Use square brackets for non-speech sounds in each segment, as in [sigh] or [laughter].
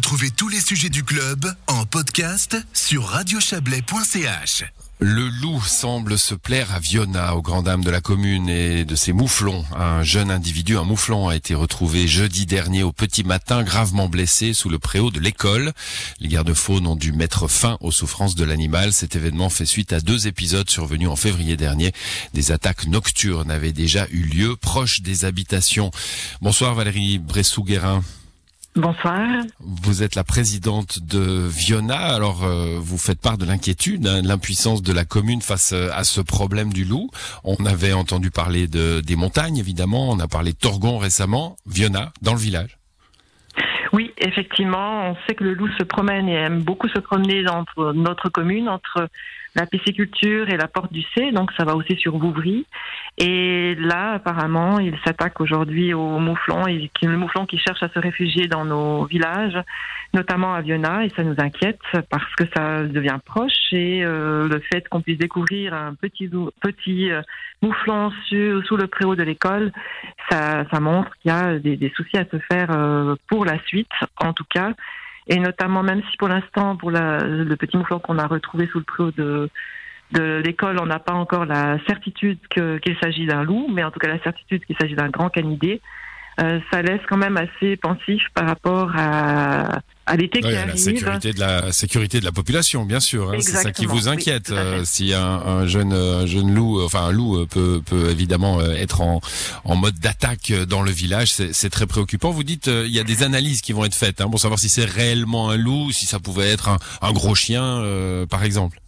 Retrouvez tous les sujets du club en podcast sur radiochablais.ch. Le loup semble se plaire à Viona, aux grandes dames de la commune et de ses mouflons. Un jeune individu, un mouflon, a été retrouvé jeudi dernier au petit matin, gravement blessé sous le préau de l'école. Les gardes-faunes ont dû mettre fin aux souffrances de l'animal. Cet événement fait suite à deux épisodes survenus en février dernier. Des attaques nocturnes avaient déjà eu lieu proches des habitations. Bonsoir Valérie Bressou-Guérin. Bonsoir. Vous êtes la présidente de Viona. Alors, euh, vous faites part de l'inquiétude, hein, de l'impuissance de la commune face euh, à ce problème du loup. On avait entendu parler de, des montagnes, évidemment. On a parlé de Torgon récemment. Viona, dans le village. Oui, effectivement, on sait que le loup se promène et aime beaucoup se promener entre notre commune, entre la pisciculture et la porte du C, donc ça va aussi sur Vouvry. Et là, apparemment, il s'attaque aujourd'hui au mouflon, et le mouflon qui cherche à se réfugier dans nos villages, notamment à Viona, et ça nous inquiète parce que ça devient proche et euh, le fait qu'on puisse découvrir un petit petit euh, mouflon sous, le préau de l'école, ça, montre qu'il y a des, soucis à se faire euh, pour la suite, en tout cas. Et notamment même si pour l'instant pour le petit mouflon qu'on a retrouvé sous le préau de de l'école, on n'a pas encore la certitude qu'il s'agit d'un loup, mais en tout cas la certitude qu'il s'agit d'un grand canidé. Euh, ça laisse quand même assez pensif par rapport à, à l'été qui arrive. La sécurité de la sécurité de la population, bien sûr. Hein, c'est ça qui vous inquiète. Euh, si un, un, jeune un jeune loup, enfin un loup peut peut évidemment euh, être en en mode d'attaque dans le village, c'est très préoccupant. Vous dites il y a des analyses qui vont être faites hein, pour savoir si c'est réellement un loup, si ça pouvait être un, un gros chien, par exemple.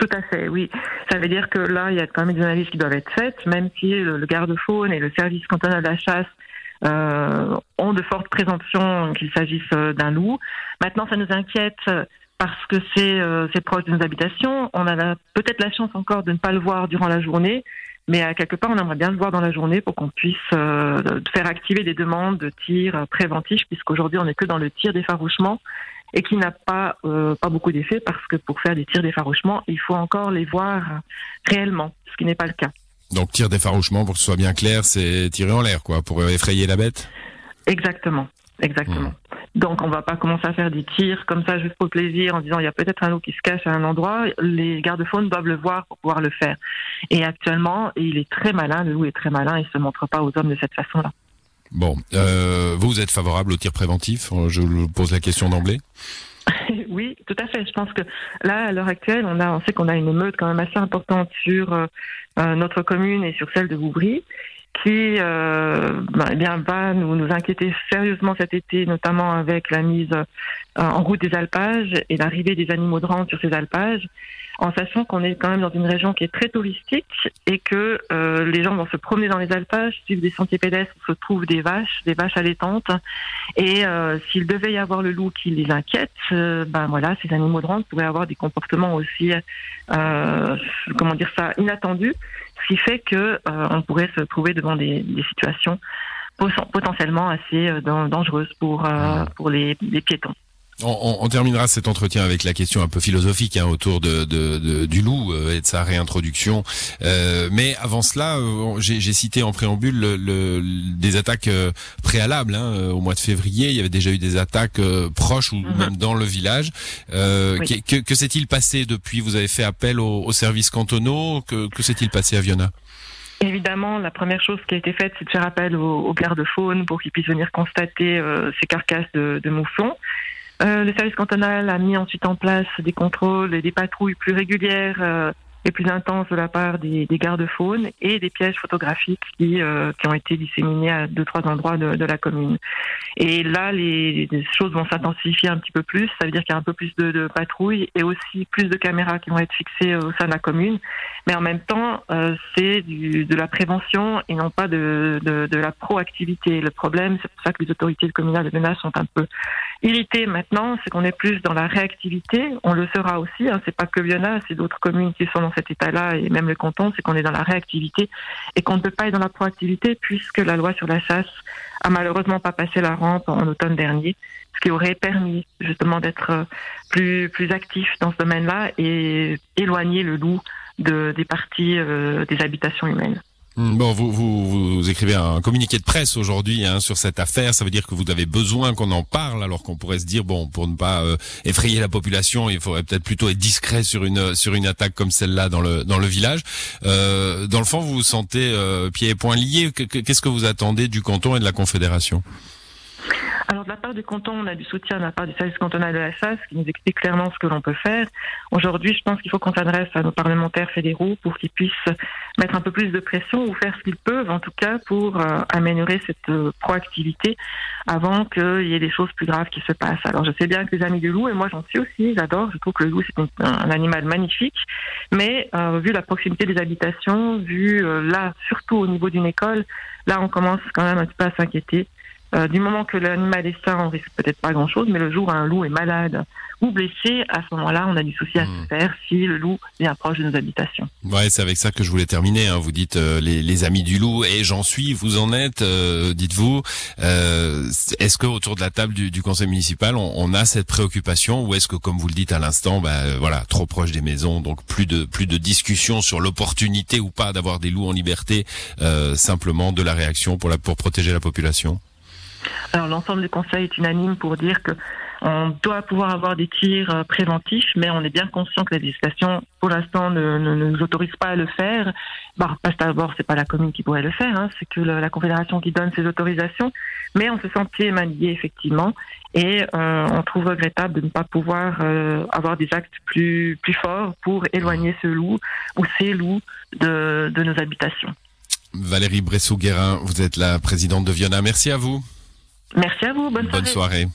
Tout à fait, oui. Ça veut dire que là, il y a quand même des analyses qui doivent être faites, même si le, garde-faune et le service cantonal de la chasse euh, ont de fortes présomptions qu'il s'agisse euh, d'un loup. Maintenant, ça nous inquiète parce que c'est euh, proche de nos habitations. On a peut-être la chance encore de ne pas le voir durant la journée, mais à quelque part, on aimerait bien le voir dans la journée pour qu'on puisse euh, faire activer des demandes de tir préventif, puisqu'aujourd'hui, on n'est que dans le tir d'effarouchement et qui n'a pas, euh, pas beaucoup d'effet parce que pour faire des tirs d'effarouchement, il faut encore les voir réellement, ce qui n'est pas le cas. Donc tir d'effarouchement, pour que ce soit bien clair, c'est tirer en l'air, quoi, pour effrayer la bête? Exactement, exactement. Hmm. Donc on va pas commencer à faire des tirs comme ça juste pour le plaisir en disant il y a peut-être un loup qui se cache à un endroit. Les gardes-faunes doivent le voir pour pouvoir le faire. Et actuellement, il est très malin, le loup est très malin, il se montre pas aux hommes de cette façon-là. Bon, euh, vous êtes favorable au tir préventif Je vous pose la question d'emblée. [laughs] oui, tout à fait. Je pense que là, à l'heure actuelle, on a, on sait qu'on a une émeute quand même assez importante sur euh, euh, notre commune et sur celle de Vouvry, qui euh, bah, eh bien va nous, nous inquiéter sérieusement cet été, notamment avec la mise en route des alpages et l'arrivée des animaux de rente sur ces alpages en sachant qu'on est quand même dans une région qui est très touristique et que euh, les gens vont se promener dans les alpages, suivre des sentiers pédestres où se trouvent des vaches, des vaches allaitantes. Et euh, s'il devait y avoir le loup qui les inquiète, euh, ben voilà, ces animaux de rente pourraient avoir des comportements aussi, comment dire ça, inattendus, ce qui fait que on pourrait se trouver devant des, des situations potentiellement assez dangereuses pour pour les, les piétons. On, on, terminera cet entretien avec la question un peu philosophique hein, autour de, de, de, du loup euh, et de sa réintroduction. Euh, mais avant cela, euh, j'ai cité en préambule le, le, des attaques euh, préalables. Hein, au mois de février, il y avait déjà eu des attaques proches ou mhm. même dans le village. Que, que s'est-il passé depuis? Vous avez fait appel aux, services cantonaux. Que, que s'est-il passé à Viona? Évidemment, la première chose qui a été faite, c'est de faire appel aux, aux gardes-faunes pour qu'ils puissent venir constater ces carcasses de, de mouflons. Euh, le service cantonal a mis ensuite en place des contrôles et des patrouilles plus régulières euh, et plus intenses de la part des, des gardes-faunes et des pièges photographiques qui, euh, qui ont été disséminés à deux trois endroits de, de la commune. Et là, les, les choses vont s'intensifier un petit peu plus. Ça veut dire qu'il y a un peu plus de, de, patrouilles et aussi plus de caméras qui vont être fixées au sein de la commune. Mais en même temps, euh, c'est de la prévention et non pas de, de, la proactivité. Le problème, c'est pour ça que les autorités communales de menace sont un peu irritées maintenant, c'est qu'on est plus dans la réactivité. On le sera aussi. Hein, c'est pas que Viona, c'est d'autres communes qui sont dans cet état-là et même le canton, c'est qu'on est dans la réactivité et qu'on ne peut pas être dans la proactivité puisque la loi sur la chasse a malheureusement pas passé la rampe en automne dernier, ce qui aurait permis justement d'être euh, plus plus actif dans ce domaine-là et éloigner le loup de, des parties euh, des habitations humaines. Hmm, bon, vous, écrivez un communiqué de presse aujourd'hui hein, sur cette affaire. Ça veut dire que vous avez besoin qu'on en parle, alors qu'on pourrait se dire bon, pour ne pas euh, effrayer la population, il faudrait peut-être plutôt être discret sur une sur une attaque comme celle-là dans le dans le village. Euh, dans le fond, vous vous sentez euh, pieds et poings liés. Qu'est-ce que vous attendez du canton et de la confédération? Alors de la part du canton, on a du soutien de la part du service cantonal de la SAS qui nous explique clairement ce que l'on peut faire. Aujourd'hui, je pense qu'il faut qu'on s'adresse à nos parlementaires fédéraux pour qu'ils puissent mettre un peu plus de pression ou faire ce qu'ils peuvent, en tout cas, pour euh, améliorer cette euh, proactivité avant qu'il y ait des choses plus graves qui se passent. Alors je sais bien que les amis du loup, et moi j'en suis aussi, j'adore, je trouve que le loup c'est un, animal magnifique, mais euh, vu la proximité des habitations, vu là, surtout au niveau d'une école, là on commence quand même un petit peu à s'inquiéter. Euh, du moment que l'animal est sain, on risque peut-être pas grand-chose, mais le jour où un loup est malade ou blessé, à ce moment-là, on a du souci à se hmm. faire si le loup vient proche de nos habitations. Ouais, c'est avec ça que je voulais terminer. Hein. Vous dites euh, les, les, amis du loup, et j'en suis. Vous en êtes, euh, dites-vous. est-ce que autour de la table du, du conseil municipal, on, on, a cette préoccupation, ou est-ce que, comme vous le dites à l'instant, bah, voilà, trop proche des maisons, donc plus de plus de discussion sur l'opportunité ou pas d'avoir des loups en liberté, simplement de la réaction pour la pour protéger la population? Alors l'ensemble du conseil est unanime pour dire que on doit pouvoir avoir des tirs euh, préventifs, mais on est bien conscient que la législation, pour l'instant, ne, nous autorise pas à le faire. Bah, parce d'abord, c'est pas la commune qui pourrait le faire, hein, c'est que la confédération qui donne ces autorisations. Mais on se sent pieds et effectivement, et euh, on trouve regrettable de ne pas pouvoir euh, avoir des actes plus plus forts pour éloigner ce loup ou ces loups de, de nos habitations. Valérie Bressou-Guérin, vous êtes la présidente de Viona. Merci à vous. Merci à vous. Bonne, Bonne soirée.